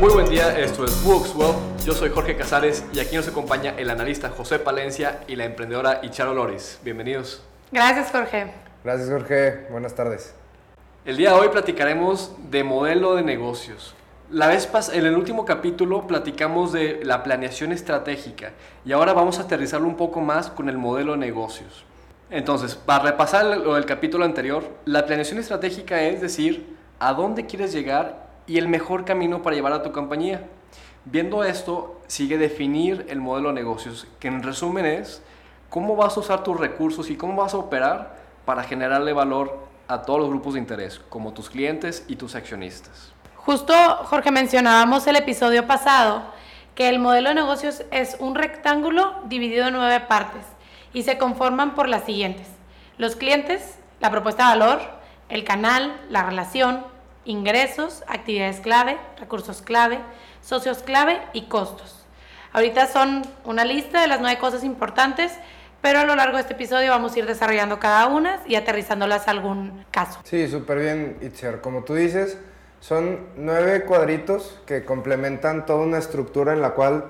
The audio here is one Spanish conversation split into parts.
Muy buen día, esto es Bookswell. Yo soy Jorge Casares y aquí nos acompaña el analista José Palencia y la emprendedora Icharo Loris. Bienvenidos. Gracias, Jorge. Gracias, Jorge. Buenas tardes. El día de hoy platicaremos de modelo de negocios. La vez pas en el último capítulo platicamos de la planeación estratégica y ahora vamos a aterrizarlo un poco más con el modelo de negocios. Entonces, para repasar lo del capítulo anterior, la planeación estratégica es decir, a dónde quieres llegar y el mejor camino para llevar a tu compañía. Viendo esto, sigue definir el modelo de negocios, que en resumen es cómo vas a usar tus recursos y cómo vas a operar para generarle valor a todos los grupos de interés, como tus clientes y tus accionistas. Justo, Jorge, mencionábamos el episodio pasado que el modelo de negocios es un rectángulo dividido en nueve partes y se conforman por las siguientes. Los clientes, la propuesta de valor, el canal, la relación, ingresos, actividades clave, recursos clave, socios clave y costos. Ahorita son una lista de las nueve cosas importantes, pero a lo largo de este episodio vamos a ir desarrollando cada una y aterrizándolas a algún caso. Sí, súper bien, Itzer. Como tú dices, son nueve cuadritos que complementan toda una estructura en la cual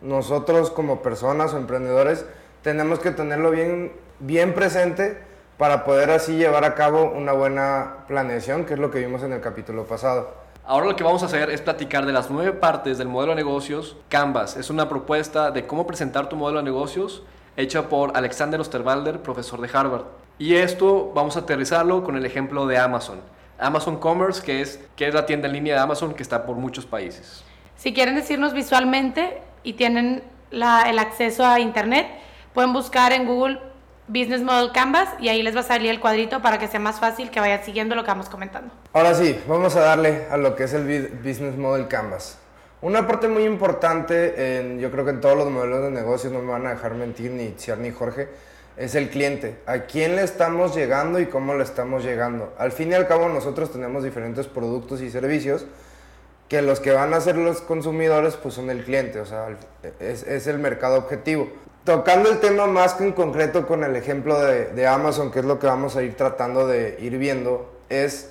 nosotros como personas o emprendedores tenemos que tenerlo bien, bien presente para poder así llevar a cabo una buena planeación, que es lo que vimos en el capítulo pasado. Ahora lo que vamos a hacer es platicar de las nueve partes del modelo de negocios. Canvas es una propuesta de cómo presentar tu modelo de negocios hecha por Alexander Osterwalder, profesor de Harvard. Y esto vamos a aterrizarlo con el ejemplo de Amazon. Amazon Commerce, que es, que es la tienda en línea de Amazon que está por muchos países. Si quieren decirnos visualmente y tienen la, el acceso a Internet, pueden buscar en Google Business Model Canvas y ahí les va a salir el cuadrito para que sea más fácil que vayan siguiendo lo que vamos comentando. Ahora sí, vamos a darle a lo que es el Business Model Canvas. Una parte muy importante, en, yo creo que en todos los modelos de negocios, no me van a dejar mentir ni Chiar ni Jorge, es el cliente. ¿A quién le estamos llegando y cómo le estamos llegando? Al fin y al cabo nosotros tenemos diferentes productos y servicios que los que van a ser los consumidores pues son el cliente, o sea, es, es el mercado objetivo. Tocando el tema más que en concreto con el ejemplo de, Amazon, que es lo que vamos a ir tratando de ir viendo, es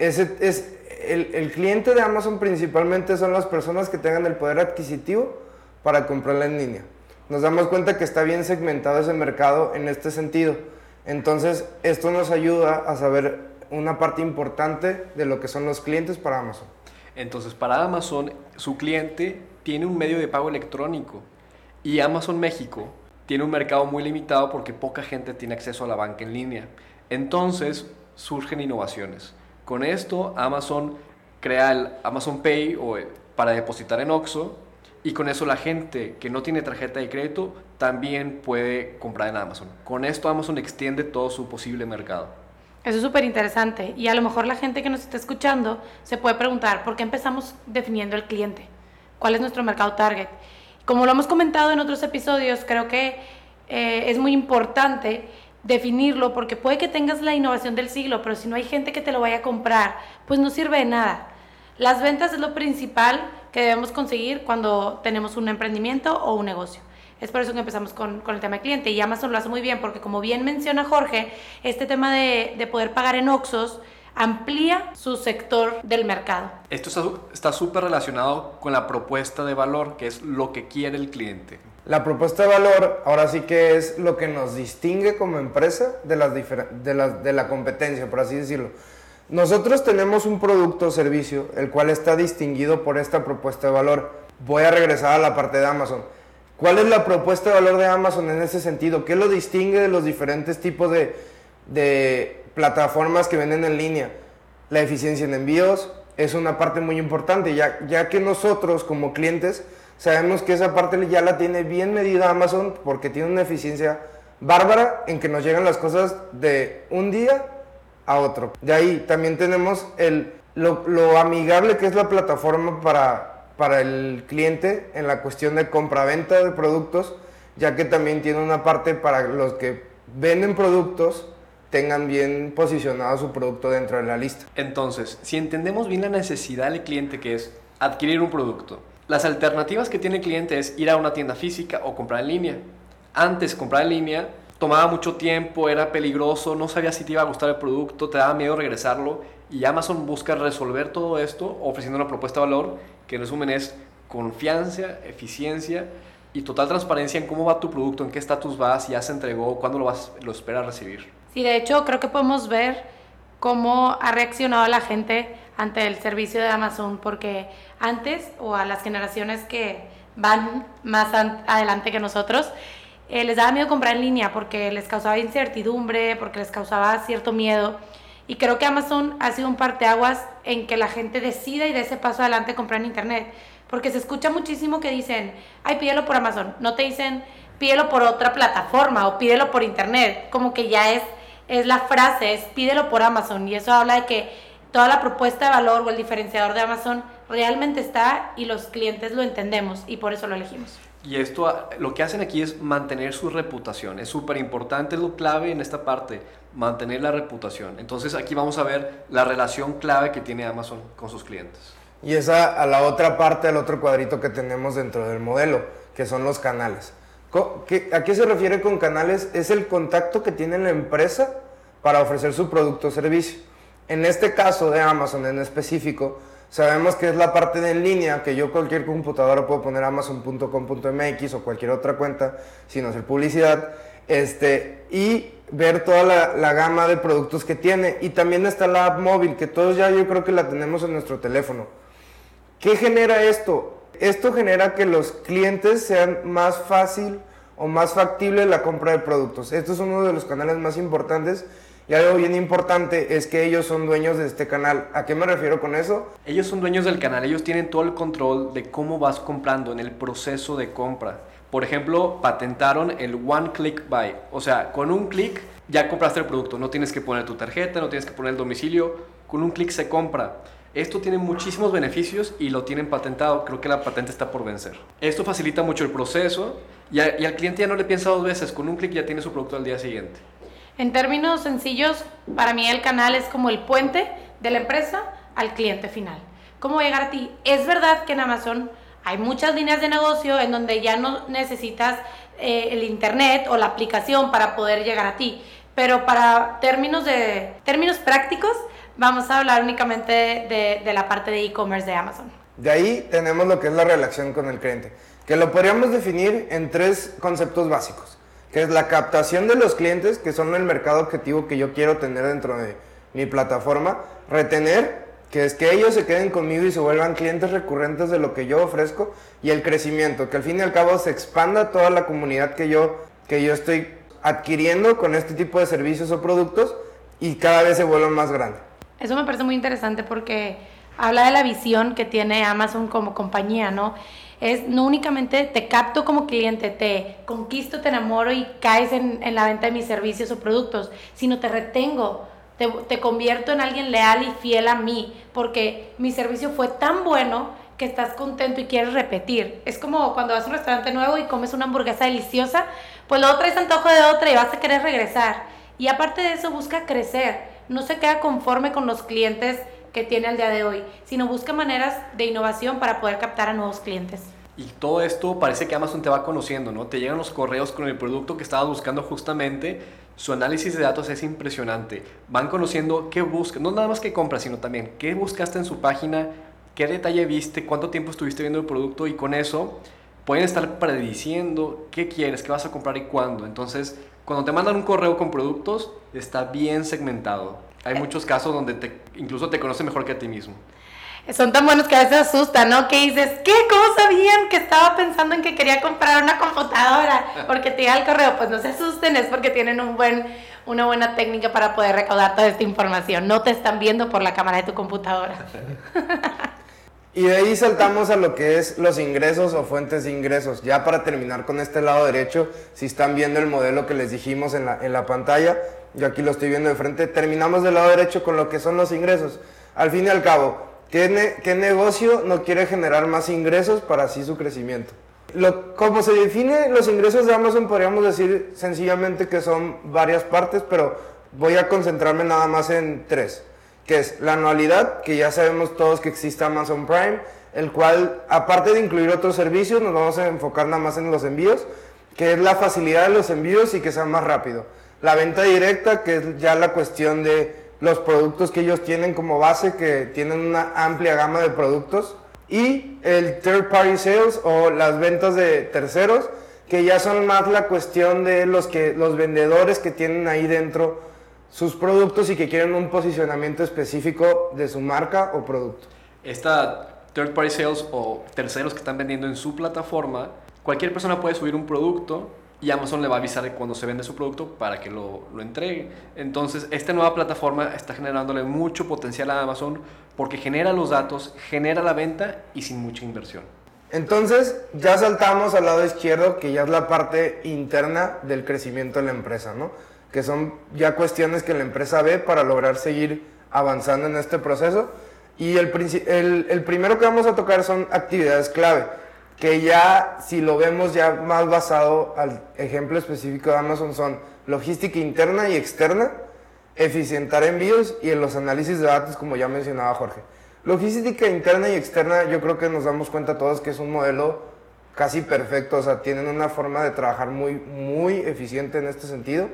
el, el cliente de Amazon principalmente son las personas que tengan el poder adquisitivo para comprarla en línea nos damos cuenta que está bien segmentado ese mercado en este sentido. Entonces, esto nos ayuda a saber una parte importante de lo que son los clientes para Amazon. Entonces, para Amazon, su cliente tiene un medio de pago electrónico y Amazon México tiene un mercado muy limitado porque poca gente tiene acceso a la banca en línea. Entonces, surgen innovaciones. Con esto, Amazon crea el Amazon Pay o para depositar en Oxxo y con eso la gente que no tiene tarjeta de crédito también puede comprar en Amazon. Con esto Amazon extiende todo su posible mercado. Eso es súper interesante y a lo mejor la gente que nos está escuchando se puede preguntar, ¿por qué empezamos definiendo el cliente? ¿Cuál es nuestro mercado target? Como lo hemos comentado en otros episodios, creo que eh, es muy importante definirlo porque puede que tengas la innovación del siglo, pero si no hay gente que te lo vaya a comprar, pues no sirve de nada. Las ventas es lo principal que debemos conseguir cuando tenemos un emprendimiento o un negocio. Es por eso que empezamos con, con, el tema de cliente y Amazon lo hace muy bien porque como bien menciona Jorge, este tema de, de poder pagar en Oxos amplía su sector del mercado. Esto está súper relacionado con la propuesta de valor, que es lo que quiere el cliente. La propuesta de valor ahora sí que es lo que nos distingue como empresa de, las de, la, de la competencia, por así decirlo. Nosotros tenemos un producto o servicio el cual está distinguido por esta propuesta de valor. Voy a regresar a la parte de Amazon. ¿Cuál es la propuesta de valor de Amazon en ese sentido? ¿Qué lo distingue de los diferentes tipos de, de plataformas que venden en línea? La eficiencia en envíos es una parte muy importante, ya, ya que nosotros como clientes sabemos que esa parte ya la tiene bien medida Amazon porque tiene una eficiencia bárbara en que nos llegan las cosas de un día a otro. De ahí también tenemos el, lo, lo amigable que es la plataforma para, para el cliente en la cuestión de compra-venta de productos, ya que también tiene una parte para los que venden productos tengan bien posicionado su producto dentro de la lista. Entonces, si entendemos bien la necesidad del cliente que es adquirir un producto, las alternativas que tiene el cliente es ir a una tienda física o comprar en línea. Antes comprar en línea tomaba mucho tiempo, era peligroso, no sabías si te iba a gustar el producto, te daba miedo regresarlo Y Amazon busca resolver todo esto ofreciendo una propuesta de valor que en resumen es confianza, eficiencia y total transparencia en cómo va tu producto, en qué estatus vas, si ya se entregó, cuándo lo, vas, lo esperas recibir. Sí, de hecho creo que podemos ver cómo ha reaccionado la gente ante el servicio de Amazon, porque antes o a las generaciones que van más adelante que nosotros, eh, les daba miedo comprar en línea porque les causaba incertidumbre, porque les causaba cierto miedo. Y creo que Amazon ha sido un parteaguas en que la gente decida y dé ese paso adelante comprar en internet. Porque se escucha muchísimo que dicen, ay, pídelo por Amazon. No te dicen, pídelo por otra plataforma o pídelo por internet. Como que ya es, es la frase, es pídelo por Amazon. Y eso habla de que toda la propuesta de valor o el diferenciador de Amazon realmente está y los clientes lo entendemos y por eso lo elegimos. Y esto lo que hacen aquí es mantener su reputación. Es súper importante, es lo clave en esta parte, mantener la reputación. Entonces aquí vamos a ver la relación clave que tiene Amazon con sus clientes. Y esa a la otra parte, al otro cuadrito que tenemos dentro del modelo, que son los canales. ¿A qué se refiere con canales? Es el contacto que tiene la empresa para ofrecer su producto o servicio. En este caso de Amazon en específico, Sabemos que es la parte de en línea, que yo cualquier computadora puedo poner amazon.com.mx o cualquier otra cuenta sin hacer publicidad, este, y ver toda la, gama de productos que tiene. Y también está la app móvil, que todos ya yo creo que la tenemos en nuestro teléfono. ¿Qué genera esto? Esto genera que los clientes sean más fácil o más factible la compra de productos. Esto es uno de los canales más importantes y algo bien importante es que ellos son dueños de este canal. ¿A qué me refiero con eso? Ellos son dueños del canal, ellos tienen todo el control de cómo vas comprando en el proceso de compra. Por ejemplo, patentaron el One Click Buy. O sea, con un clic ya compraste el producto. No tienes que poner tu tarjeta, no tienes que poner el domicilio. Con un clic se compra. Esto tiene muchísimos beneficios y lo tienen patentado. Creo que la patente está por vencer. Esto facilita mucho el proceso y, al cliente ya no le piensa dos veces. Con un clic ya tiene su producto al día siguiente. En términos sencillos, para mí el canal es como el puente de la empresa al cliente final. ¿Cómo llegar a ti? Es verdad que en Amazon hay muchas líneas de negocio en donde ya no necesitas eh, el internet o la aplicación para poder llegar a ti. Pero para términos, de, términos prácticos, vamos a hablar únicamente de, de la parte de e-commerce de Amazon. De ahí tenemos lo que es la relación con el cliente, que lo podríamos definir en tres conceptos básicos que es la captación de los clientes, que son el mercado objetivo que yo quiero tener dentro de mi plataforma, retener, que es que ellos se queden conmigo y se vuelvan clientes recurrentes de lo que yo ofrezco, y el crecimiento, que al fin y al cabo se expanda toda la comunidad que yo, que yo estoy adquiriendo con este tipo de servicios o productos y cada vez se vuelvan más grande. Eso me parece muy interesante porque habla de la visión que tiene Amazon como compañía, ¿no? es no únicamente te capto como cliente, te conquisto, te enamoro y caes en, la venta de mis servicios o productos, sino te retengo, te, te, convierto en alguien leal y fiel a mí, porque mi servicio fue tan bueno que estás contento y quieres repetir. Es como cuando vas a un restaurante nuevo y comes una hamburguesa deliciosa, pues luego traes antojo de otra y vas a querer regresar. Y aparte de eso, busca crecer, no se queda conforme con los clientes que tiene al día de hoy, sino busca maneras de innovación para poder captar a nuevos clientes. Y todo esto parece que Amazon te va conociendo, ¿no? Te llegan los correos con el producto que estabas buscando justamente. Su análisis de datos es impresionante. Van conociendo qué buscas, no nada más qué compras, sino también qué buscaste en su página, qué detalle viste, cuánto tiempo estuviste viendo el producto y con eso pueden estar prediciendo qué quieres, qué vas a comprar y cuándo. Entonces, cuando te mandan un correo con productos, está bien segmentado. Hay muchos casos donde te, incluso te conoce mejor que a ti mismo. Son tan buenos que a veces asustan, ¿no? Que dices, ¿qué? ¿Cómo sabían que estaba pensando en que quería comprar una computadora? Porque te llega el correo. Pues no se asusten, es porque tienen un buen, una buena técnica para poder recaudar toda esta información. No te están viendo por la cámara de tu computadora. Y de ahí saltamos a lo que es los ingresos o fuentes de ingresos. Ya para terminar con este lado derecho, si están viendo el modelo que les dijimos en la, en la pantalla, yo aquí lo estoy viendo de frente, terminamos del lado derecho con lo que son los ingresos. Al fin y al cabo, ¿qué, qué negocio no quiere generar más ingresos para así su crecimiento? Lo, como se define los ingresos de Amazon, podríamos decir sencillamente que son varias partes, pero voy a concentrarme nada más en tres, que es la anualidad, que ya sabemos todos que existe Amazon Prime, el cual, aparte de incluir otros servicios, nos vamos a enfocar nada más en los envíos, que es la facilidad de los envíos y que sea más rápido. La venta directa, que es ya la cuestión de los productos que ellos tienen como base, que tienen una amplia gama de productos, y el third party sales o las ventas de terceros, que ya son más la cuestión de los, que, los vendedores que tienen ahí dentro sus productos y que quieren un posicionamiento específico de su marca o producto. Esta third party sales o terceros que están vendiendo en su plataforma, cualquier persona puede subir un producto y Amazon le va a avisar cuando se vende su producto para que lo, lo, entregue. Entonces, esta nueva plataforma está generándole mucho potencial a Amazon porque genera los datos, genera la venta y sin mucha inversión. Entonces, ya saltamos al lado izquierdo, que ya es la parte interna del crecimiento de la empresa, ¿no? Que son ya cuestiones que la empresa ve para lograr seguir avanzando en este proceso. Y el, el, el primero que vamos a tocar son actividades clave que ya si lo vemos ya más basado al ejemplo específico de Amazon son logística interna y externa, eficientar envíos y en los análisis de datos como ya mencionaba Jorge. Logística interna y externa yo creo que nos damos cuenta todos que es un modelo casi perfecto, o sea, tienen una forma de trabajar muy, muy eficiente en este sentido,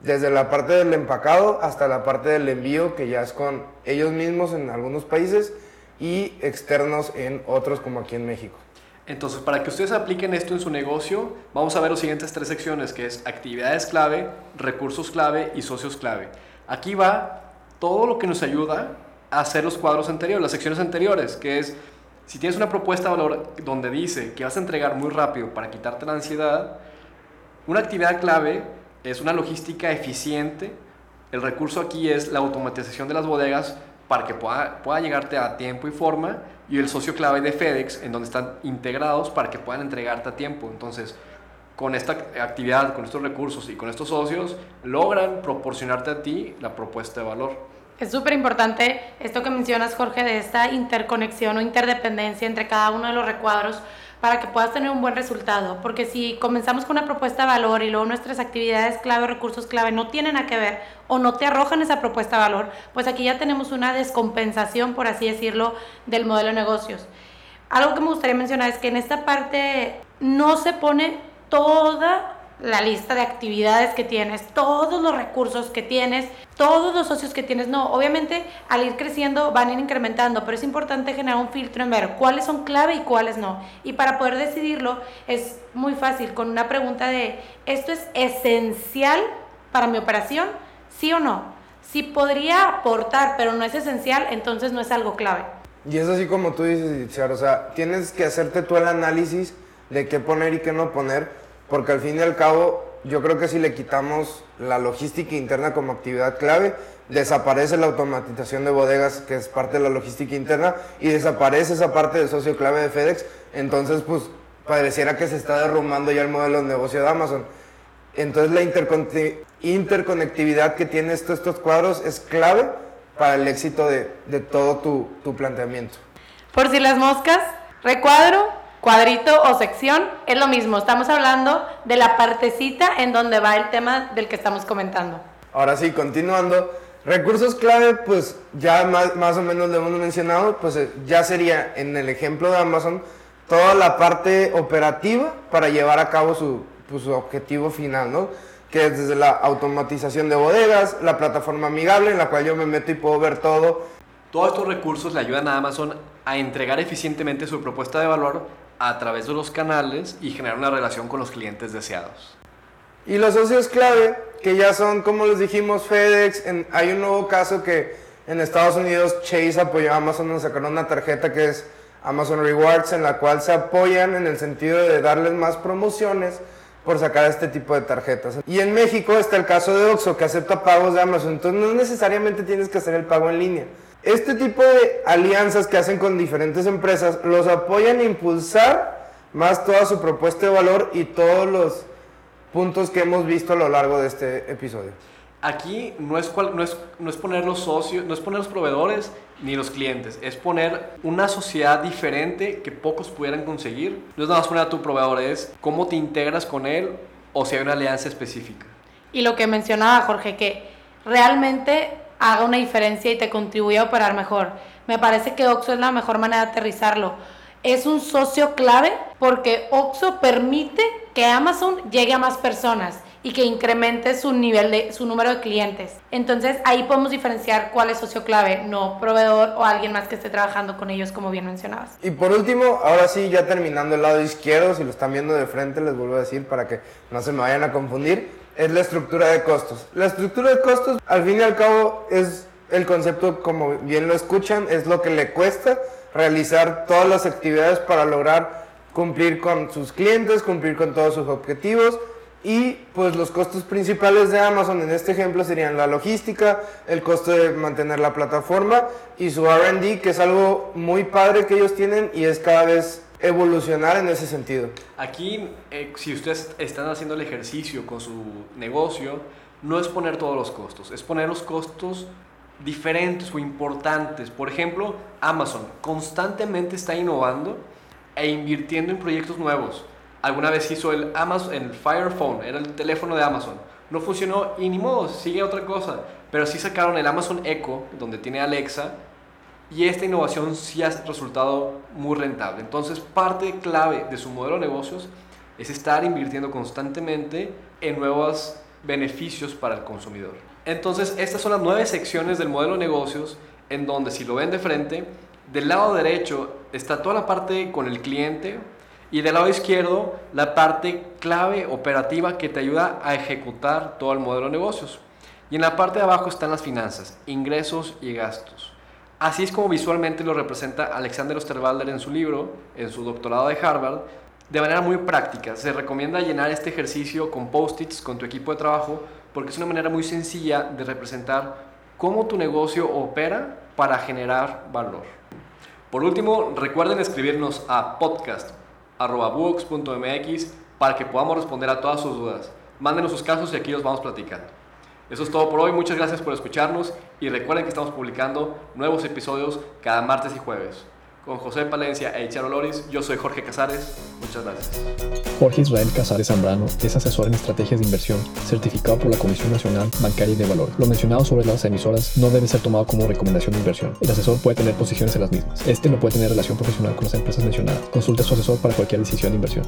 desde la parte del empacado hasta la parte del envío, que ya es con ellos mismos en algunos países y externos en otros como aquí en México. Entonces, para que ustedes apliquen esto en su negocio, vamos a ver las siguientes tres secciones, que es actividades clave, recursos clave y socios clave. Aquí va todo lo que nos ayuda a hacer los cuadros anteriores, las secciones anteriores, que es, si tienes una propuesta de valor donde dice que vas a entregar muy rápido para quitarte la ansiedad, una actividad clave es una logística eficiente. El recurso aquí es la automatización de las bodegas para que pueda, pueda llegarte a tiempo y forma y el socio clave de FedEx, en donde están integrados para que puedan entregarte a tiempo. Entonces, con esta actividad, con estos recursos y con estos socios, logran proporcionarte a ti la propuesta de valor. Es súper importante esto que mencionas, Jorge, de esta interconexión o interdependencia entre cada uno de los recuadros para que puedas tener un buen resultado. Porque si comenzamos con una propuesta de valor y luego nuestras actividades clave, recursos clave no tienen a que ver o no te arrojan esa propuesta de valor, pues aquí ya tenemos una descompensación, por así decirlo, del modelo de negocios. Algo que me gustaría mencionar es que en esta parte no se pone toda la lista de actividades que tienes, todos los recursos que tienes, todos los socios que tienes. No, obviamente al ir creciendo van a ir incrementando, pero es importante generar un filtro en ver cuáles son clave y cuáles no. Y para poder decidirlo es muy fácil con una pregunta de, ¿esto es esencial para mi operación? ¿Sí o no? Si podría aportar, pero no es esencial, entonces no es algo clave. Y es así como tú dices, o sea, tienes que hacerte tú el análisis de qué poner y qué no poner porque al fin y al cabo yo creo que si le quitamos la logística interna como actividad clave, desaparece la automatización de bodegas, que es parte de la logística interna, y desaparece esa parte del socio clave de FedEx, entonces pues pareciera que se está derrumbando ya el modelo de negocio de Amazon. Entonces la interconectividad que tiene estos, cuadros es clave para el éxito de, todo tu planteamiento. Por si las moscas, recuadro cuadrito o sección, es lo mismo. Estamos hablando de la partecita en donde va el tema del que estamos comentando. Ahora sí, continuando. Recursos clave, pues ya más, más o menos lo hemos mencionado, pues eh, ya sería en el ejemplo de Amazon toda la parte operativa para llevar a cabo su, pues, su objetivo final, ¿no? Que es desde la automatización de bodegas, la plataforma amigable en la cual yo me meto y puedo ver todo. Todos estos recursos le ayudan a Amazon a entregar eficientemente su propuesta de valor a través de los canales y generar una relación con los clientes deseados. Y los socios clave, que ya son, como les dijimos, FedEx, hay un nuevo caso que en Estados Unidos Chase apoyó a Amazon a sacar una tarjeta que es Amazon Rewards, en la cual se apoyan en el sentido de darles más promociones por sacar este tipo de tarjetas. Y en México está el caso de Oxxo, que acepta pagos de Amazon, entonces no necesariamente tienes que hacer el pago en línea este tipo de alianzas que hacen con diferentes empresas los apoyan a impulsar más toda su propuesta de valor y todos los puntos que hemos visto a lo largo de este episodio. Aquí no es, no es, no es poner los socios, no es poner los proveedores ni los clientes, es poner una sociedad diferente que pocos pudieran conseguir. No es nada más poner a tu proveedor, es cómo te integras con él o si hay una alianza específica. Y lo que mencionaba Jorge, que realmente haga una diferencia y te contribuya a operar mejor. Me parece que OXO es la mejor manera de aterrizarlo. Es un socio clave porque OXO permite que Amazon llegue a más personas y que incremente su nivel de su número de clientes. Entonces ahí podemos diferenciar cuál es socio clave, no proveedor o alguien más que esté trabajando con ellos como bien mencionabas. Y por último, ahora sí, ya terminando el lado izquierdo, si lo están viendo de frente, les vuelvo a decir para que no se me vayan a confundir, es la estructura de costos. La estructura de costos, al fin y al cabo, es el concepto, como bien lo escuchan, es lo que le cuesta realizar todas las actividades para lograr cumplir con sus clientes, cumplir con todos sus objetivos y pues los costos principales de Amazon en este ejemplo serían la logística, el costo de mantener la plataforma y su RD, que es algo muy padre que ellos tienen y es cada vez evolucionar en ese sentido. Aquí, eh, si ustedes están haciendo el ejercicio con su negocio, no es poner todos los costos, es poner los costos diferentes o importantes. Por ejemplo, Amazon constantemente está innovando e invirtiendo en proyectos nuevos. Alguna vez hizo el Amazon, el Fire Phone, era el teléfono de Amazon. No funcionó y ni modo, sigue otra cosa. Pero sí sacaron el Amazon Echo, donde tiene Alexa, y esta innovación sí ha resultado muy rentable. Entonces, parte clave de su modelo de negocios es estar invirtiendo constantemente en nuevos beneficios para el consumidor. Entonces, estas son las nueve secciones del modelo de negocios en donde si lo ven de frente, del lado derecho está toda la parte con el cliente y del lado izquierdo la parte clave operativa que te ayuda a ejecutar todo el modelo de negocios. Y en la parte de abajo están las finanzas, ingresos y gastos. Así es como visualmente lo representa Alexander Osterwalder en su libro, en su doctorado de Harvard, de manera muy práctica. Se recomienda llenar este ejercicio con post-its con tu equipo de trabajo porque es una manera muy sencilla de representar cómo tu negocio opera para generar valor. Por último, recuerden escribirnos a podcast.books.mx para que podamos responder a todas sus dudas. Mándenos sus casos y aquí los vamos platicando. Eso es todo por hoy, muchas gracias por escucharnos y recuerden que estamos publicando nuevos episodios cada martes y jueves con José Palencia e Icharo Loris. Yo soy Jorge Casares. Muchas gracias. Jorge Israel Casares Zambrano es asesor en estrategias de inversión, certificado por la Comisión Nacional Bancaria y de Valor. Lo mencionado sobre las emisoras no debe ser tomado como recomendación de inversión. El asesor puede tener posiciones en las mismas. Este no puede tener relación profesional con las empresas mencionadas. Consulte a su asesor para cualquier decisión de inversión.